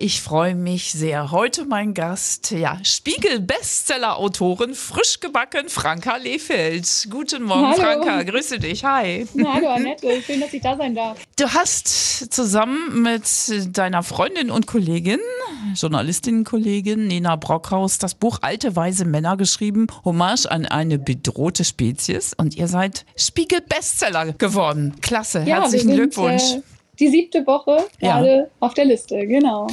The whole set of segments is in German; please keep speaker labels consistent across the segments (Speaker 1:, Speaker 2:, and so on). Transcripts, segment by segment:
Speaker 1: Ich freue mich sehr. Heute mein Gast, ja, Spiegel-Bestseller-Autorin, frisch gebacken, Franka Lehfeld. Guten Morgen,
Speaker 2: Hallo.
Speaker 1: Franka. Grüße dich. Hi.
Speaker 2: Hallo Annette, schön, dass ich da sein darf.
Speaker 1: Du hast zusammen mit deiner Freundin und Kollegin, Journalistin-Kollegin Nena Brockhaus, das Buch Alte weise Männer geschrieben, Hommage an eine bedrohte Spezies. Und ihr seid Spiegel-Bestseller geworden. Klasse.
Speaker 2: Ja,
Speaker 1: Herzlichen
Speaker 2: sind,
Speaker 1: Glückwunsch.
Speaker 2: Äh, die siebte Woche
Speaker 1: Ja.
Speaker 2: gerade auf der Liste, genau.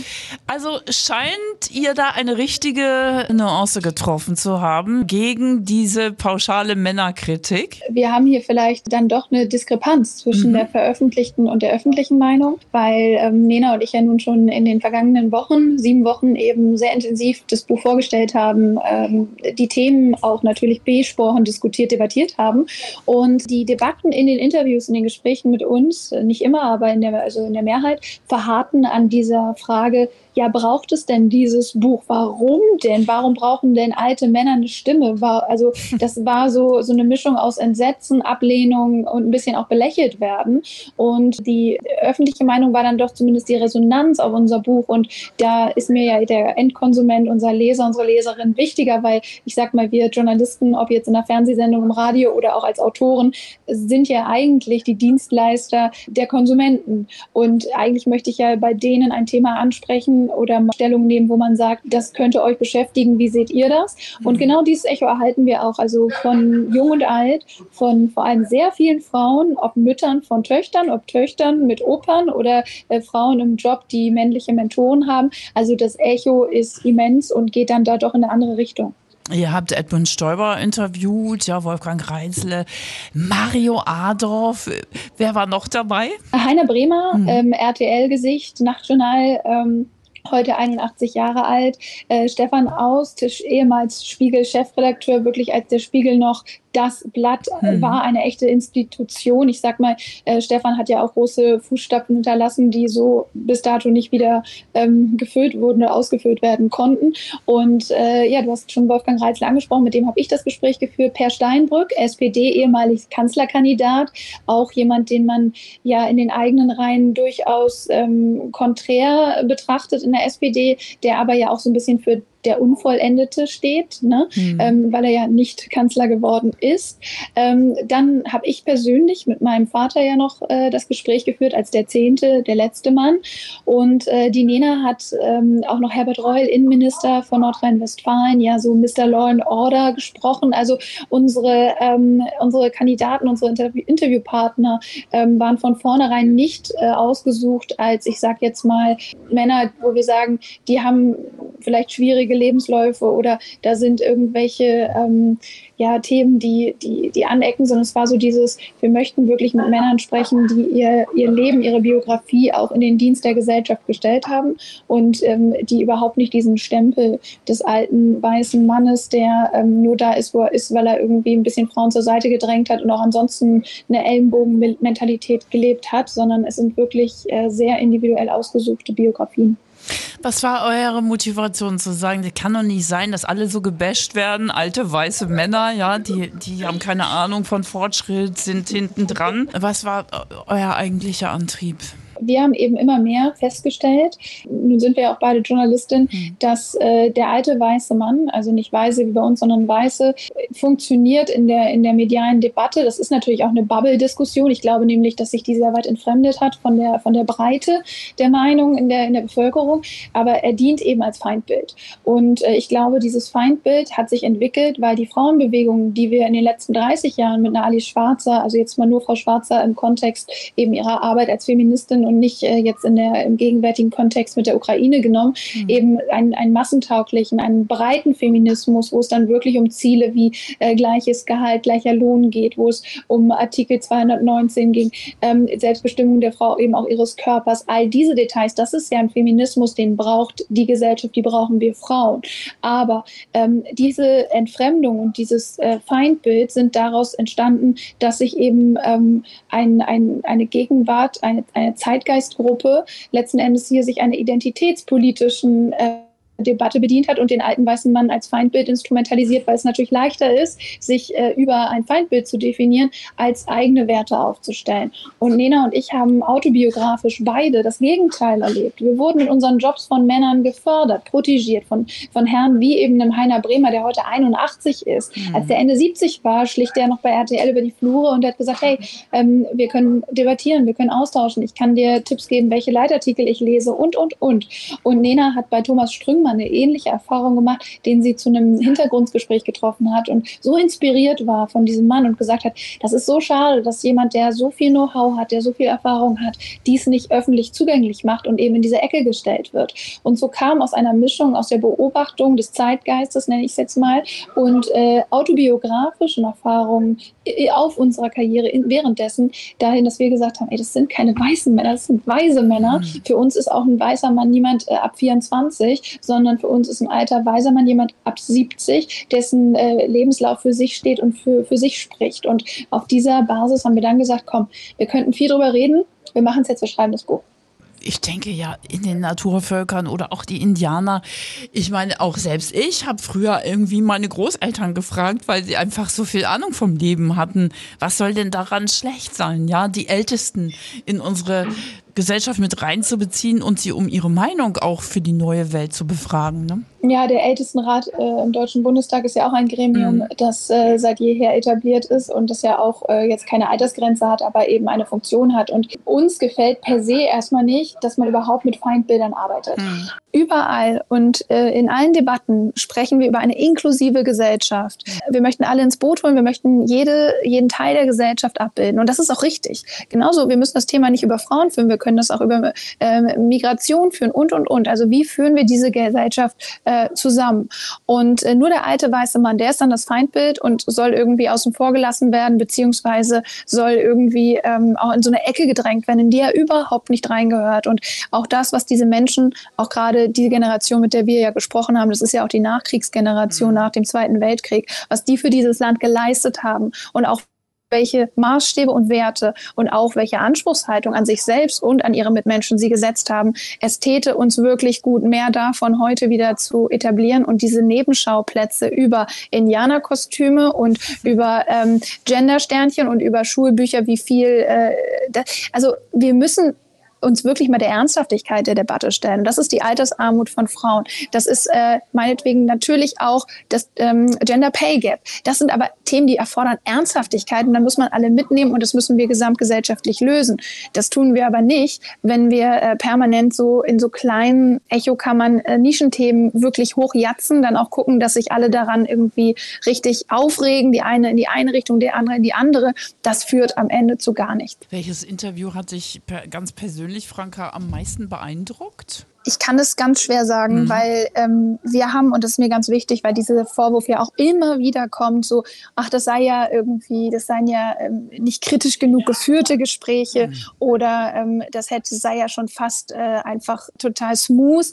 Speaker 1: Also scheint ihr da eine richtige Nuance getroffen zu haben gegen diese pauschale Männerkritik.
Speaker 2: Wir haben hier vielleicht dann doch eine Diskrepanz zwischen
Speaker 1: Mhm.
Speaker 2: der veröffentlichten und der öffentlichen Meinung, weil ähm, Nena und ich ja nun schon in den vergangenen Wochen, sieben Wochen eben sehr intensiv das Buch vorgestellt haben, ähm, die Themen auch natürlich besprochen, diskutiert, debattiert haben und die Debatten in den Interviews, in den Gesprächen mit uns, nicht immer, aber in der, also in der Mehrheit, verharrten an dieser Frage, ja, braucht es denn dieses Buch? Warum denn? Warum brauchen denn alte Männer eine Stimme? War, also das war so, so eine Mischung aus Entsetzen, Ablehnung und ein bisschen auch belächelt werden. Und die öffentliche Meinung war dann doch zumindest die Resonanz auf unser Buch. Und da ist mir ja der Endkonsument, unser Leser, unsere Leserin wichtiger, weil ich sag mal, wir Journalisten, ob jetzt in einer Fernsehsendung, im Radio oder auch als Autoren, sind ja eigentlich die Dienstleister der Konsumenten. Und eigentlich möchte ich ja bei denen ein Thema ansprechen oder mal Stellung nehmen, wo man sagt, das könnte euch beschäftigen, wie seht ihr das? Und genau dieses Echo erhalten wir auch, also von jung und alt, von vor allem sehr vielen Frauen, ob Müttern von Töchtern, ob Töchtern mit Opern oder äh, Frauen im Job, die männliche Mentoren haben. Also das Echo ist immens und geht dann da doch in eine andere Richtung.
Speaker 1: Ihr habt Edmund Stoiber interviewt, ja, Wolfgang Reitzle, Mario Adorf. Wer war noch dabei?
Speaker 2: Heiner Bremer,
Speaker 1: Mhm.
Speaker 2: ähm, RTL-Gesicht, Nachtjournal, ähm, heute 81 Jahre alt. Äh, Stefan Aust, ehemals Spiegel-Chefredakteur, wirklich als der Spiegel noch das Blatt
Speaker 1: Mhm.
Speaker 2: war eine echte Institution. Ich sag mal, äh, Stefan hat ja auch große Fußstapfen hinterlassen, die so bis dato nicht wieder ähm, gefüllt wurden oder ausgefüllt werden konnten. Und äh, ja, du hast schon Wolfgang Reitzler angesprochen, mit dem habe ich das Gespräch geführt. Per Steinbrück, SPD, ehemalig Kanzlerkandidat, auch jemand, den man ja in den eigenen Reihen durchaus ähm, konträr betrachtet in der SPD, der aber ja auch so ein bisschen für der Unvollendete steht, ne?
Speaker 1: Hm.
Speaker 2: ähm, weil er ja nicht Kanzler geworden ist. Ähm, dann habe ich persönlich mit meinem Vater ja noch äh, das Gespräch geführt als der zehnte, der letzte Mann. Und äh, die Nena hat ähm, auch noch Herbert Reul, Innenminister von Nordrhein-Westfalen, ja so Mr. Law and Order gesprochen. Also unsere, ähm, unsere Kandidaten, unsere Interview Interviewpartner ähm, waren von vornherein nicht äh, ausgesucht als, ich sag jetzt mal, Männer, wo wir sagen, die haben vielleicht schwierige Lebensläufe oder da sind irgendwelche ähm, ja, Themen, die, die, die anecken, sondern es war so dieses, wir möchten wirklich mit Männern sprechen, die ihr, ihr Leben, ihre Biografie auch in den Dienst der Gesellschaft gestellt haben und ähm, die überhaupt nicht diesen Stempel des alten weißen Mannes, der ähm, nur da ist, wo er ist, weil er irgendwie ein bisschen Frauen zur Seite gedrängt hat und auch ansonsten eine Ellenbogenmentalität gelebt hat, sondern es sind wirklich äh, sehr individuell ausgesuchte Biografien.
Speaker 1: Was war eure Motivation zu sagen, das kann doch nicht sein, dass alle so gebasht werden, alte weiße Männer, ja, die, die haben keine Ahnung von Fortschritt, sind hinten dran. Was war euer eigentlicher Antrieb?
Speaker 2: Wir haben eben immer mehr festgestellt, nun sind wir ja auch beide Journalistinnen,
Speaker 1: Mhm.
Speaker 2: dass äh, der alte weiße Mann, also nicht weiße wie bei uns, sondern weiße, funktioniert in der, in der medialen Debatte. Das ist natürlich auch eine Bubble-Diskussion. Ich glaube nämlich, dass sich die sehr weit entfremdet hat von der, von der Breite der Meinung in der, in der Bevölkerung. Aber er dient eben als Feindbild. Und äh, ich glaube, dieses Feindbild hat sich entwickelt, weil die Frauenbewegung, die wir in den letzten 30 Jahren mit Alice Schwarzer, also jetzt mal nur Frau Schwarzer im Kontext eben ihrer Arbeit als Feministin und nicht äh, jetzt in der, im gegenwärtigen Kontext mit der Ukraine genommen,
Speaker 1: Mhm.
Speaker 2: eben einen, einen massentauglichen, einen breiten Feminismus, wo es dann wirklich um Ziele wie äh, gleiches Gehalt, gleicher Lohn geht, wo es um Artikel 219 ging, ähm, Selbstbestimmung der Frau, eben auch ihres Körpers, all diese Details, das ist ja ein Feminismus, den braucht die Gesellschaft, die brauchen wir Frauen. Aber ähm, diese Entfremdung und dieses äh, Feindbild sind daraus entstanden, dass sich eben ähm, ein, ein, eine Gegenwart, eine, eine Zeitgeistgruppe letzten Endes hier sich eine identitätspolitischen äh, Debatte bedient hat und den alten weißen Mann als Feindbild instrumentalisiert, weil es natürlich leichter ist, sich äh, über ein Feindbild zu definieren, als eigene Werte aufzustellen. Und Nena und ich haben autobiografisch beide das Gegenteil erlebt. Wir wurden in unseren Jobs von Männern gefördert, protegiert, von, von Herren wie eben einem Heiner Bremer, der heute 81 ist. Mhm. Als der Ende 70 war, schlich der noch bei RTL über die Flure und hat gesagt, hey, ähm, wir können debattieren, wir können austauschen, ich kann dir Tipps geben, welche Leitartikel ich lese und, und, und. Und Nena hat bei Thomas Strüng mal eine ähnliche Erfahrung gemacht, den sie zu einem Hintergrundgespräch getroffen hat und so inspiriert war von diesem Mann und gesagt hat, das ist so schade, dass jemand, der so viel Know-how hat, der so viel Erfahrung hat, dies nicht öffentlich zugänglich macht und eben in diese Ecke gestellt wird. Und so kam aus einer Mischung aus der Beobachtung des Zeitgeistes, nenne ich es jetzt mal, und äh, autobiografischen Erfahrungen auf unserer Karriere in, währenddessen dahin, dass wir gesagt haben, ey, das sind keine weißen Männer, das sind weise Männer. Mhm. Für uns ist auch ein weißer Mann niemand äh, ab 24, sondern für uns ist ein alter weiser Mann jemand ab 70, dessen äh, Lebenslauf für sich steht und für, für sich spricht. Und auf dieser Basis haben wir dann gesagt, komm, wir könnten viel drüber reden, wir machen es jetzt, wir schreiben das Buch
Speaker 1: ich denke ja in den Naturvölkern oder auch die Indianer. Ich meine, auch selbst ich habe früher irgendwie meine Großeltern gefragt, weil sie einfach so viel Ahnung vom Leben hatten. Was soll denn daran schlecht sein? Ja, die Ältesten in unsere Gesellschaft mit reinzubeziehen und sie um ihre Meinung auch für die neue Welt zu befragen. Ne?
Speaker 2: Ja, der Ältestenrat äh, im Deutschen Bundestag ist ja auch ein Gremium, mhm. das äh, seit jeher etabliert ist und das ja auch äh, jetzt keine Altersgrenze hat, aber eben eine Funktion hat. Und uns gefällt per se erstmal nicht, dass man überhaupt mit Feindbildern arbeitet. Mhm. Überall und äh, in allen Debatten sprechen wir über eine inklusive Gesellschaft. Wir möchten alle ins Boot holen, wir möchten jede, jeden Teil der Gesellschaft abbilden. Und das ist auch richtig. Genauso, wir müssen das Thema nicht über Frauen führen, wir können das auch über äh, Migration führen und, und, und. Also wie führen wir diese Gesellschaft äh, zusammen? Und äh, nur der alte weiße Mann, der ist dann das Feindbild und soll irgendwie außen vor gelassen werden, beziehungsweise soll irgendwie ähm, auch in so eine Ecke gedrängt werden, in die er überhaupt nicht reingehört. Und auch das, was diese Menschen, auch gerade die Generation, mit der wir ja gesprochen haben, das ist ja auch die Nachkriegsgeneration mhm. nach dem Zweiten Weltkrieg, was die für dieses Land geleistet haben und auch welche Maßstäbe und Werte und auch welche Anspruchshaltung an sich selbst und an ihre Mitmenschen sie gesetzt haben. Es täte uns wirklich gut, mehr davon heute wieder zu etablieren und diese Nebenschauplätze über Indianerkostüme und über ähm, Gendersternchen und über Schulbücher, wie viel, äh, da, also wir müssen uns wirklich mal der Ernsthaftigkeit der Debatte stellen. Das ist die Altersarmut von Frauen. Das ist äh, meinetwegen natürlich auch das ähm, Gender Pay Gap. Das sind aber Themen, die erfordern Ernsthaftigkeit und dann muss man alle mitnehmen und das müssen wir gesamtgesellschaftlich lösen. Das tun wir aber nicht, wenn wir äh, permanent so in so kleinen Echokammern äh, Nischenthemen wirklich hochjatzen, dann auch gucken, dass sich alle daran irgendwie richtig aufregen, die eine in die eine Richtung, der andere in die andere. Das führt am Ende zu gar nichts.
Speaker 1: Welches Interview hat dich per, ganz persönlich persönlich, Franka, am meisten beeindruckt?
Speaker 2: Ich kann es ganz schwer sagen, mhm. weil ähm, wir haben, und das ist mir ganz wichtig, weil dieser Vorwurf ja auch immer wieder kommt, so, ach, das sei ja irgendwie, das seien ja ähm, nicht kritisch genug geführte Gespräche mhm. oder ähm, das hätte, sei ja schon fast äh, einfach total smooth.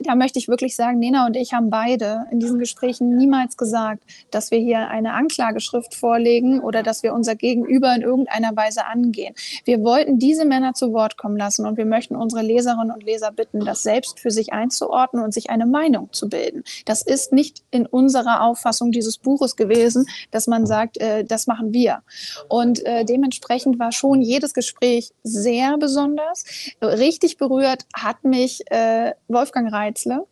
Speaker 2: Da möchte ich wirklich sagen, Nena und ich haben beide in diesen Gesprächen niemals gesagt, dass wir hier eine Anklageschrift vorlegen oder dass wir unser Gegenüber in irgendeiner Weise angehen. Wir wollten diese Männer zu Wort kommen lassen und wir möchten unsere Leserinnen und Leser bitten, das selbst selbst für sich einzuordnen und sich eine Meinung zu bilden. Das ist nicht in unserer Auffassung dieses Buches gewesen, dass man sagt, äh, das machen wir. Und äh, dementsprechend war schon jedes Gespräch sehr besonders. Richtig berührt hat mich äh, Wolfgang Reitzle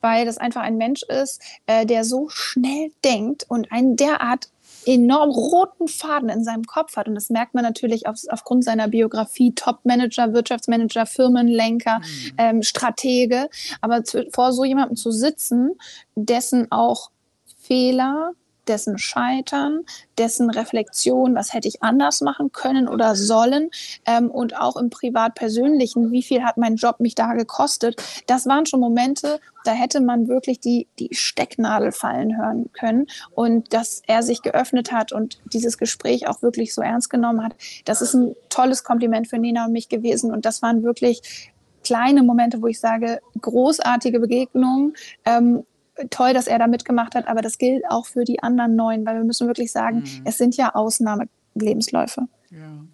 Speaker 2: weil das einfach ein Mensch ist, äh, der so schnell denkt und einen derart enorm roten Faden in seinem Kopf hat. Und das merkt man natürlich auf, aufgrund seiner Biografie. Top-Manager, Wirtschaftsmanager, Firmenlenker, mhm. ähm, Stratege. Aber zu, vor so jemandem zu sitzen, dessen auch Fehler, dessen Scheitern, dessen Reflexion, was hätte ich anders machen können oder sollen ähm, und auch im privat-persönlichen, wie viel hat mein Job mich da gekostet. Das waren schon Momente, da hätte man wirklich die, die Stecknadel fallen hören können und dass er sich geöffnet hat und dieses Gespräch auch wirklich so ernst genommen hat. Das ist ein tolles Kompliment für Nina und mich gewesen und das waren wirklich kleine Momente, wo ich sage, großartige Begegnungen. Ähm, toll, dass er da mitgemacht hat, aber das gilt auch für die anderen neun, weil wir müssen wirklich sagen, mhm. es sind ja Ausnahmelebensläufe.
Speaker 1: Ja.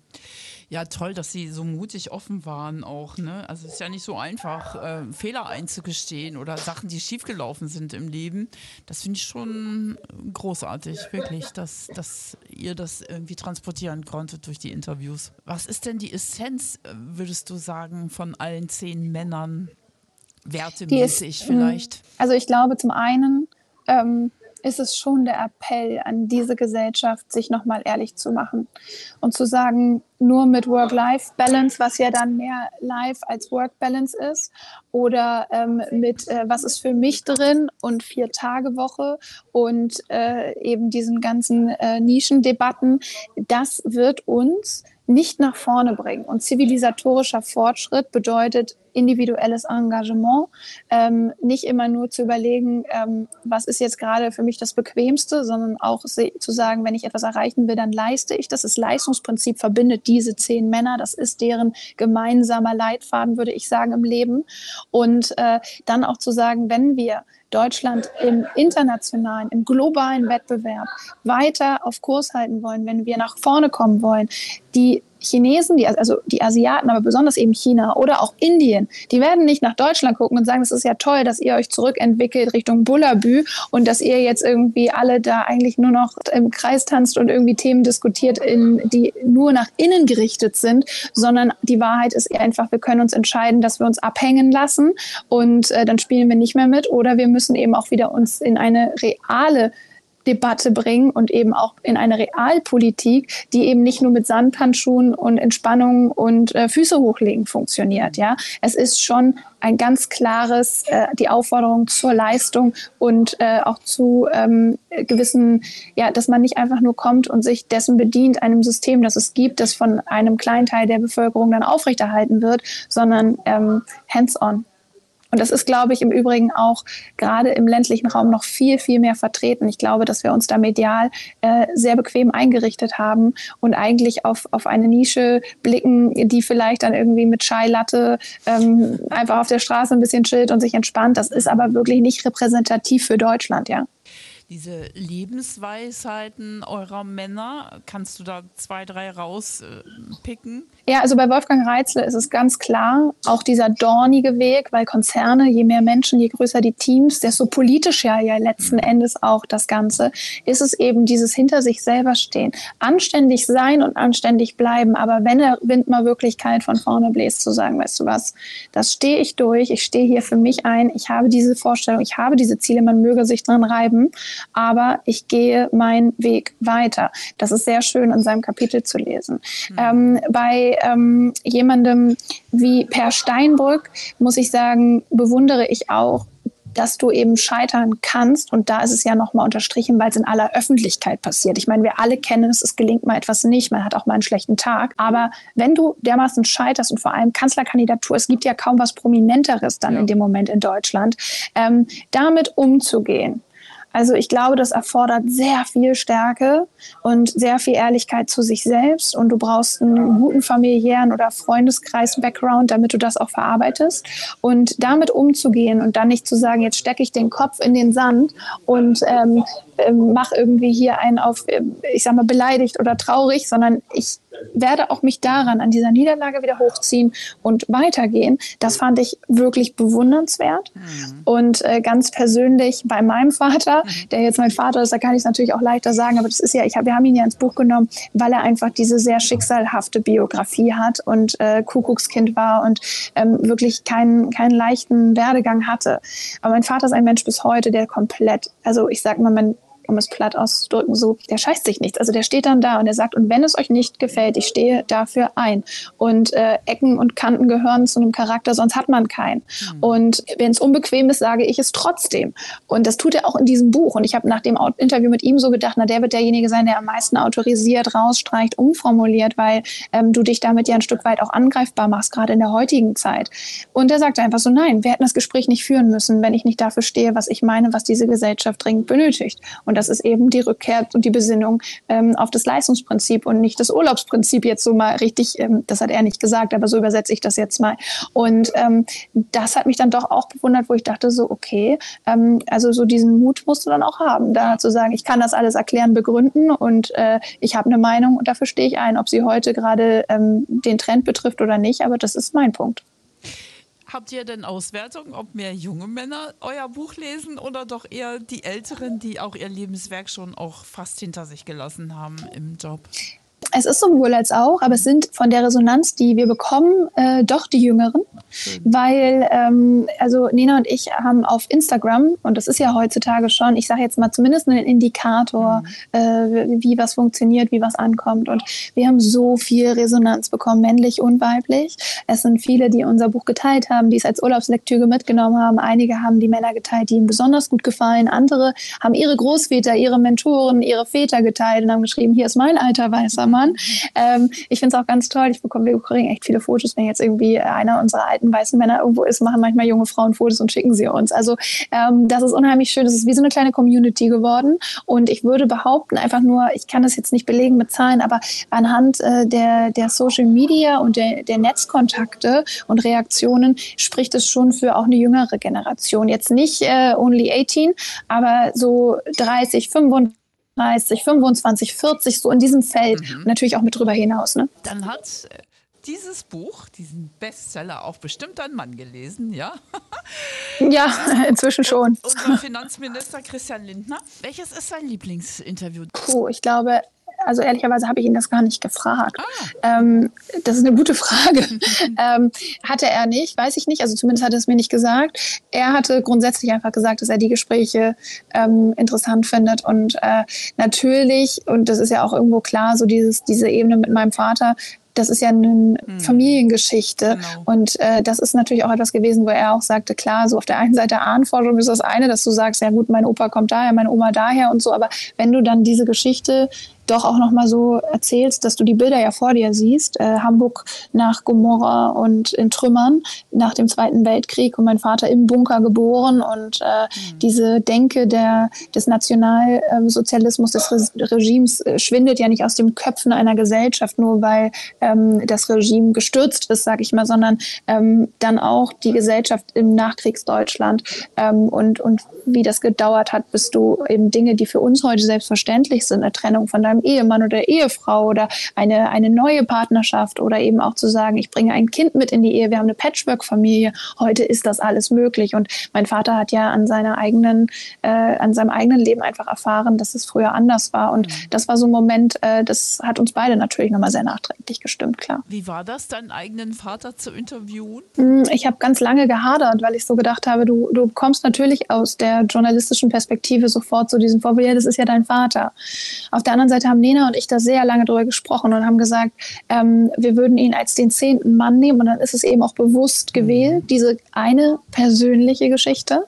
Speaker 1: Ja, toll, dass Sie so mutig offen waren auch. Ne? Also es ist ja nicht so einfach, äh, Fehler einzugestehen oder Sachen, die schiefgelaufen sind im Leben. Das finde ich schon großartig, wirklich, dass, dass ihr das irgendwie transportieren konntet durch die Interviews. Was ist denn die Essenz, äh, würdest du sagen, von allen zehn Männern? Wertemäßig ist, mm, vielleicht?
Speaker 2: Also ich glaube zum einen, ähm, ist es schon der Appell an diese Gesellschaft, sich nochmal ehrlich zu machen und zu sagen, nur mit Work-Life-Balance, was ja dann mehr Life als Work-Balance ist, oder ähm, mit äh, was ist für mich drin und Vier-Tage-Woche und äh, eben diesen ganzen äh, Nischendebatten, das wird uns nicht nach vorne bringen. Und zivilisatorischer Fortschritt bedeutet individuelles Engagement, ähm, nicht immer nur zu überlegen, ähm, was ist jetzt gerade für mich das Bequemste, sondern auch zu sagen, wenn ich etwas erreichen will, dann leiste ich das. Das Leistungsprinzip verbindet diese zehn Männer. Das ist deren gemeinsamer Leitfaden, würde ich sagen, im Leben. Und äh, dann auch zu sagen, wenn wir Deutschland im internationalen, im globalen Wettbewerb weiter auf Kurs halten wollen, wenn wir nach vorne kommen wollen, die Chinesen, die, also die Asiaten, aber besonders eben China oder auch Indien, die werden nicht nach Deutschland gucken und sagen, es ist ja toll, dass ihr euch zurückentwickelt Richtung Bullabü und dass ihr jetzt irgendwie alle da eigentlich nur noch im Kreis tanzt und irgendwie Themen diskutiert, in, die nur nach innen gerichtet sind, sondern die Wahrheit ist einfach, wir können uns entscheiden, dass wir uns abhängen lassen und äh, dann spielen wir nicht mehr mit oder wir müssen eben auch wieder uns in eine reale Debatte bringen und eben auch in eine Realpolitik, die eben nicht nur mit Sandhandschuhen und Entspannung und äh, Füße hochlegen funktioniert. Ja, es ist schon ein ganz klares äh, die Aufforderung zur Leistung und äh, auch zu ähm, gewissen, ja, dass man nicht einfach nur kommt und sich dessen bedient, einem System, das es gibt, das von einem kleinen Teil der Bevölkerung dann aufrechterhalten wird, sondern ähm, hands-on. Und das ist, glaube ich, im Übrigen auch gerade im ländlichen Raum noch viel, viel mehr vertreten. Ich glaube, dass wir uns da medial äh, sehr bequem eingerichtet haben und eigentlich auf, auf eine Nische blicken, die vielleicht dann irgendwie mit Chai-Latte ähm, einfach auf der Straße ein bisschen chillt und sich entspannt. Das ist aber wirklich nicht repräsentativ für Deutschland, ja
Speaker 1: diese Lebensweisheiten eurer Männer, kannst du da zwei, drei rauspicken?
Speaker 2: Ja, also bei Wolfgang Reitzle ist es ganz klar, auch dieser dornige Weg, weil Konzerne, je mehr Menschen, je größer die Teams, desto politischer ja letzten mhm. Endes auch das Ganze, ist es eben dieses hinter sich selber stehen. Anständig sein und anständig bleiben, aber wenn der Wind mal wirklich kalt von vorne bläst, zu sagen, weißt du was, das stehe ich durch, ich stehe hier für mich ein, ich habe diese Vorstellung, ich habe diese Ziele, man möge sich dran reiben aber ich gehe meinen Weg weiter. Das ist sehr schön in seinem Kapitel zu lesen. Mhm. Ähm, bei ähm, jemandem wie Per Steinbrück muss ich sagen, bewundere ich auch dass du eben scheitern kannst. Und da ist es ja nochmal unterstrichen, weil es in aller Öffentlichkeit passiert. Ich meine, wir alle kennen es, es gelingt mal etwas nicht, man hat auch mal einen schlechten Tag. Aber wenn du dermaßen scheiterst und vor allem Kanzlerkandidatur, es gibt ja kaum was Prominenteres dann ja. in dem Moment in Deutschland, ähm, damit umzugehen also ich glaube, das erfordert sehr viel Stärke und sehr viel Ehrlichkeit zu sich selbst. Und du brauchst einen guten familiären oder Freundeskreis-Background, damit du das auch verarbeitest. Und damit umzugehen und dann nicht zu sagen, jetzt stecke ich den Kopf in den Sand und ähm, mache irgendwie hier einen auf, ähm, ich sag mal, beleidigt oder traurig, sondern ich werde auch mich daran, an dieser Niederlage wieder hochziehen und weitergehen. Das fand ich wirklich bewundernswert. Mhm. Und äh, ganz persönlich bei meinem Vater, mhm. der jetzt mein Vater ist, da kann ich es natürlich auch leichter sagen, aber das ist ja, ich hab, wir haben ihn ja ins Buch genommen, weil er einfach diese sehr schicksalhafte Biografie hat und äh, Kuckuckskind war und ähm, wirklich keinen, keinen leichten Werdegang hatte. Aber mein Vater ist ein Mensch bis heute, der komplett, also ich sag mal, man um es platt auszudrücken, so, der scheißt sich nichts. Also der steht dann da und der sagt, und wenn es euch nicht gefällt, ich stehe dafür ein. Und äh, Ecken und Kanten gehören zu einem Charakter, sonst hat man keinen. Mhm. Und wenn es unbequem ist, sage ich es trotzdem. Und das tut er auch in diesem Buch. Und ich habe nach dem Interview mit ihm so gedacht, na, der wird derjenige sein, der am meisten autorisiert, rausstreicht, umformuliert, weil ähm, du dich damit ja ein Stück weit auch angreifbar machst, gerade in der heutigen Zeit. Und er sagt einfach so, nein, wir hätten das Gespräch nicht führen müssen, wenn ich nicht dafür stehe, was ich meine, was diese Gesellschaft dringend benötigt. Und das ist eben die Rückkehr und die Besinnung ähm, auf das Leistungsprinzip und nicht das Urlaubsprinzip jetzt so mal richtig, ähm, das hat er nicht gesagt, aber so übersetze ich das jetzt mal. Und ähm, das hat mich dann doch auch bewundert, wo ich dachte so, okay, ähm, also so diesen Mut musst du dann auch haben, da zu sagen, ich kann das alles erklären, begründen und äh, ich habe eine Meinung und dafür stehe ich ein, ob sie heute gerade ähm, den Trend betrifft oder nicht, aber das ist mein Punkt.
Speaker 1: Habt ihr denn Auswertungen, ob mehr junge Männer euer Buch lesen oder doch eher die Älteren, die auch ihr Lebenswerk schon auch fast hinter sich gelassen haben im Job?
Speaker 2: Es ist sowohl als auch, aber es sind von der Resonanz, die wir bekommen, äh, doch die Jüngeren. Weil, ähm, also Nina und ich haben auf Instagram, und das ist ja heutzutage schon, ich sage jetzt mal zumindest einen Indikator, mhm. äh, wie was funktioniert, wie was ankommt. Und wir haben so viel Resonanz bekommen, männlich und weiblich. Es sind viele, die unser Buch geteilt haben, die es als Urlaubslektüre mitgenommen haben. Einige haben die Männer geteilt, die ihnen besonders gut gefallen. Andere haben ihre Großväter, ihre Mentoren, ihre Väter geteilt und haben geschrieben, hier ist mein alter weißer Mann. Ähm, ich finde es auch ganz toll. Ich bekomme, wir kriegen echt viele Fotos, wenn jetzt irgendwie einer unserer alten weißen Männer irgendwo ist, machen manchmal junge Frauen Fotos und schicken sie uns. Also ähm, das ist unheimlich schön. Das ist wie so eine kleine Community geworden. Und ich würde behaupten, einfach nur, ich kann das jetzt nicht belegen mit Zahlen, aber anhand äh, der, der Social Media und der, der Netzkontakte und Reaktionen spricht es schon für auch eine jüngere Generation. Jetzt nicht äh, only 18, aber so 30, 35 30, 25, 40, so in diesem Feld. Mhm. Und natürlich auch mit drüber hinaus. Ne?
Speaker 1: Dann hat äh, dieses Buch, diesen Bestseller, auch bestimmt ein Mann gelesen, ja?
Speaker 2: Ja, inzwischen schon.
Speaker 1: Unser Finanzminister Christian Lindner. Welches ist sein Lieblingsinterview?
Speaker 2: Puh, ich glaube, also ehrlicherweise habe ich ihn das gar nicht gefragt. Ah. Ähm, das ist eine gute Frage. ähm, hatte er nicht, weiß ich nicht. Also zumindest hat er es mir nicht gesagt. Er hatte grundsätzlich einfach gesagt, dass er die Gespräche ähm, interessant findet. Und äh, natürlich, und das ist ja auch irgendwo klar, so dieses, diese Ebene mit meinem Vater, das ist ja eine hm. Familiengeschichte. Genau. Und äh, das ist natürlich auch etwas gewesen, wo er auch sagte, klar, so auf der einen Seite Ahnenforschung ist das eine, dass du sagst, ja gut, mein Opa kommt daher, meine Oma daher und so, aber wenn du dann diese Geschichte doch auch nochmal so erzählst, dass du die Bilder ja vor dir siehst. Äh, Hamburg nach Gomorra und in Trümmern nach dem Zweiten Weltkrieg und mein Vater im Bunker geboren und äh, mhm. diese Denke der, des Nationalsozialismus, des Re Regimes äh, schwindet ja nicht aus den Köpfen einer Gesellschaft, nur weil ähm, das Regime gestürzt ist, sag ich mal, sondern ähm, dann auch die Gesellschaft im Nachkriegsdeutschland ähm, und, und wie das gedauert hat, bis du eben Dinge, die für uns heute selbstverständlich sind, eine Trennung von deinem Ehemann oder Ehefrau oder eine, eine neue Partnerschaft oder eben auch zu sagen, ich bringe ein Kind mit in die Ehe, wir haben eine Patchwork-Familie, heute ist das alles möglich. Und mein Vater hat ja an seiner eigenen, äh, an seinem eigenen Leben einfach erfahren, dass es früher anders war. Und mhm. das war so ein Moment, äh, das hat uns beide natürlich nochmal sehr nachträglich gestimmt, klar.
Speaker 1: Wie war das, deinen eigenen Vater zu interviewen?
Speaker 2: Hm, ich habe ganz lange gehadert, weil ich so gedacht habe, du, du kommst natürlich aus der journalistischen Perspektive sofort zu diesem Vorbild, ja, das ist ja dein Vater. Auf der anderen Seite haben Nena und ich da sehr lange drüber gesprochen und haben gesagt, ähm, wir würden ihn als den zehnten Mann nehmen und dann ist es eben auch bewusst gewählt, diese eine persönliche Geschichte.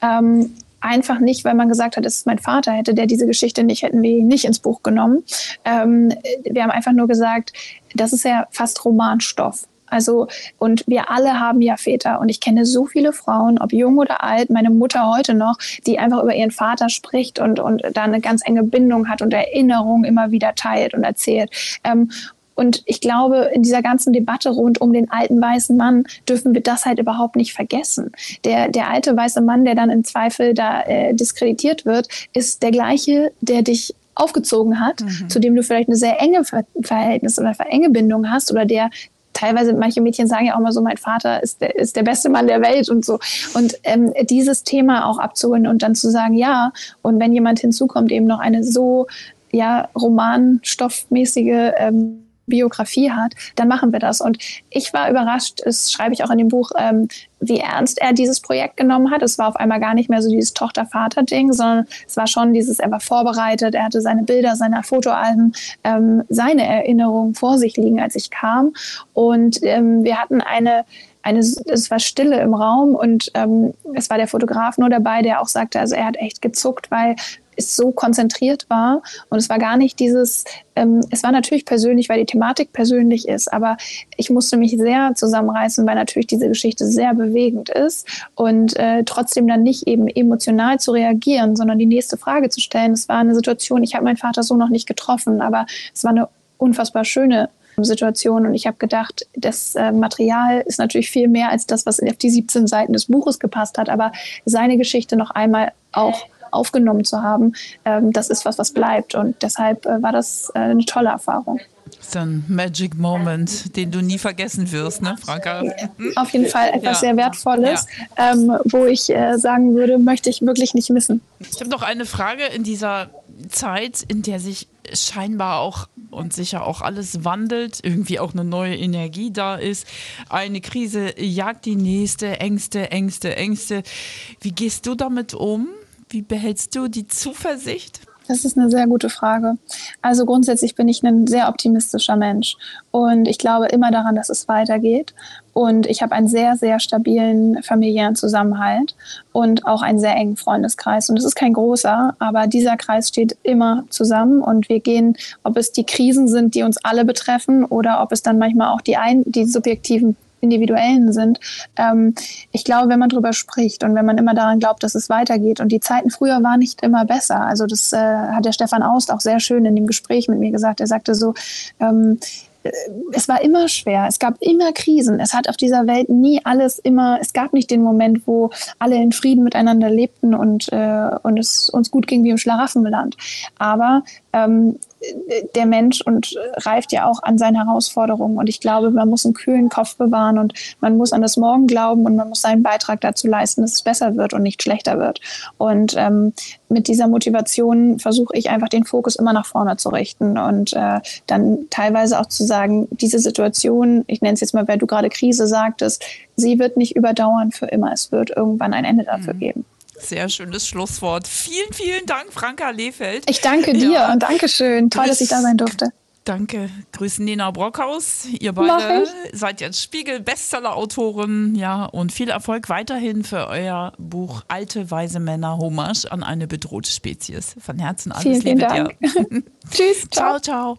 Speaker 2: Ähm, einfach nicht, weil man gesagt hat, es ist mein Vater, hätte der diese Geschichte nicht, hätten wir ihn nicht ins Buch genommen. Ähm, wir haben einfach nur gesagt, das ist ja fast Romanstoff. Also, und wir alle haben ja Väter. Und ich kenne so viele Frauen, ob jung oder alt, meine Mutter heute noch, die einfach über ihren Vater spricht und, und da eine ganz enge Bindung hat und Erinnerungen immer wieder teilt und erzählt. Ähm, und ich glaube, in dieser ganzen Debatte rund um den alten weißen Mann dürfen wir das halt überhaupt nicht vergessen. Der, der alte weiße Mann, der dann im Zweifel da äh, diskreditiert wird, ist der gleiche, der dich aufgezogen hat, mhm. zu dem du vielleicht eine sehr enge Verhältnis oder enge Bindung hast oder der teilweise, manche Mädchen sagen ja auch mal so, mein Vater ist der, ist der beste Mann der Welt und so. Und ähm, dieses Thema auch abzuholen und dann zu sagen, ja, und wenn jemand hinzukommt, eben noch eine so ja, romanstoffmäßige ähm, Biografie hat, dann machen wir das. Und ich war überrascht, das schreibe ich auch in dem Buch, ähm, wie ernst er dieses Projekt genommen hat. Es war auf einmal gar nicht mehr so dieses Tochter-Vater-Ding, sondern es war schon dieses, er war vorbereitet, er hatte seine Bilder, seine Fotoalben, ähm, seine Erinnerungen vor sich liegen, als ich kam. Und ähm, wir hatten eine eine, es war Stille im Raum und ähm, es war der Fotograf nur dabei, der auch sagte, also er hat echt gezuckt, weil so konzentriert war. Und es war gar nicht dieses, ähm, es war natürlich persönlich, weil die Thematik persönlich ist, aber ich musste mich sehr zusammenreißen, weil natürlich diese Geschichte sehr bewegend ist. Und äh, trotzdem dann nicht eben emotional zu reagieren, sondern die nächste Frage zu stellen. Es war eine Situation, ich habe meinen Vater so noch nicht getroffen, aber es war eine unfassbar schöne Situation. Und ich habe gedacht, das äh, Material ist natürlich viel mehr als das, was auf die 17 Seiten des Buches gepasst hat, aber seine Geschichte noch einmal auch aufgenommen zu haben, ähm, das ist was, was bleibt und deshalb äh, war das äh, eine tolle Erfahrung.
Speaker 1: Das ist ein Magic Moment, den du nie vergessen wirst, ne, Franka?
Speaker 2: Auf jeden Fall etwas ja. sehr Wertvolles, ja. ähm, wo ich äh, sagen würde, möchte ich wirklich nicht missen.
Speaker 1: Ich habe noch eine Frage in dieser Zeit, in der sich scheinbar auch und sicher auch alles wandelt, irgendwie auch eine neue Energie da ist. Eine Krise jagt die nächste, Ängste, Ängste, Ängste. Wie gehst du damit um? Wie behältst du die Zuversicht?
Speaker 2: Das ist eine sehr gute Frage. Also grundsätzlich bin ich ein sehr optimistischer Mensch und ich glaube immer daran, dass es weitergeht. Und ich habe einen sehr, sehr stabilen familiären Zusammenhalt und auch einen sehr engen Freundeskreis. Und es ist kein großer, aber dieser Kreis steht immer zusammen und wir gehen, ob es die Krisen sind, die uns alle betreffen oder ob es dann manchmal auch die, ein, die subjektiven individuellen sind. Ähm, ich glaube, wenn man darüber spricht und wenn man immer daran glaubt, dass es weitergeht und die Zeiten früher waren nicht immer besser. Also das äh, hat der Stefan Aust auch sehr schön in dem Gespräch mit mir gesagt. Er sagte so, ähm, äh, es war immer schwer, es gab immer Krisen, es hat auf dieser Welt nie alles immer, es gab nicht den Moment, wo alle in Frieden miteinander lebten und, äh, und es uns gut ging wie im Schlaraffenland. Aber ähm, der Mensch und reift ja auch an seinen Herausforderungen. Und ich glaube, man muss einen kühlen Kopf bewahren und man muss an das Morgen glauben und man muss seinen Beitrag dazu leisten, dass es besser wird und nicht schlechter wird. Und ähm, mit dieser Motivation versuche ich einfach den Fokus immer nach vorne zu richten und äh, dann teilweise auch zu sagen, diese Situation, ich nenne es jetzt mal, weil du gerade Krise sagtest, sie wird nicht überdauern für immer. Es wird irgendwann ein Ende dafür mhm. geben.
Speaker 1: Sehr schönes Schlusswort. Vielen, vielen Dank, Franka Lehfeld.
Speaker 2: Ich danke dir ja. und Dankeschön. Toll, dass ich da sein durfte.
Speaker 1: Danke. Grüßen Nina Brockhaus. Ihr beide seid jetzt Spiegel-Bestseller-Autorin. Ja, und viel Erfolg weiterhin für euer Buch Alte, weise Männer, Hommage an eine bedrohte Spezies. Von Herzen alles
Speaker 2: vielen,
Speaker 1: Liebe
Speaker 2: vielen Dank.
Speaker 1: dir. Tschüss. Ciao, ciao.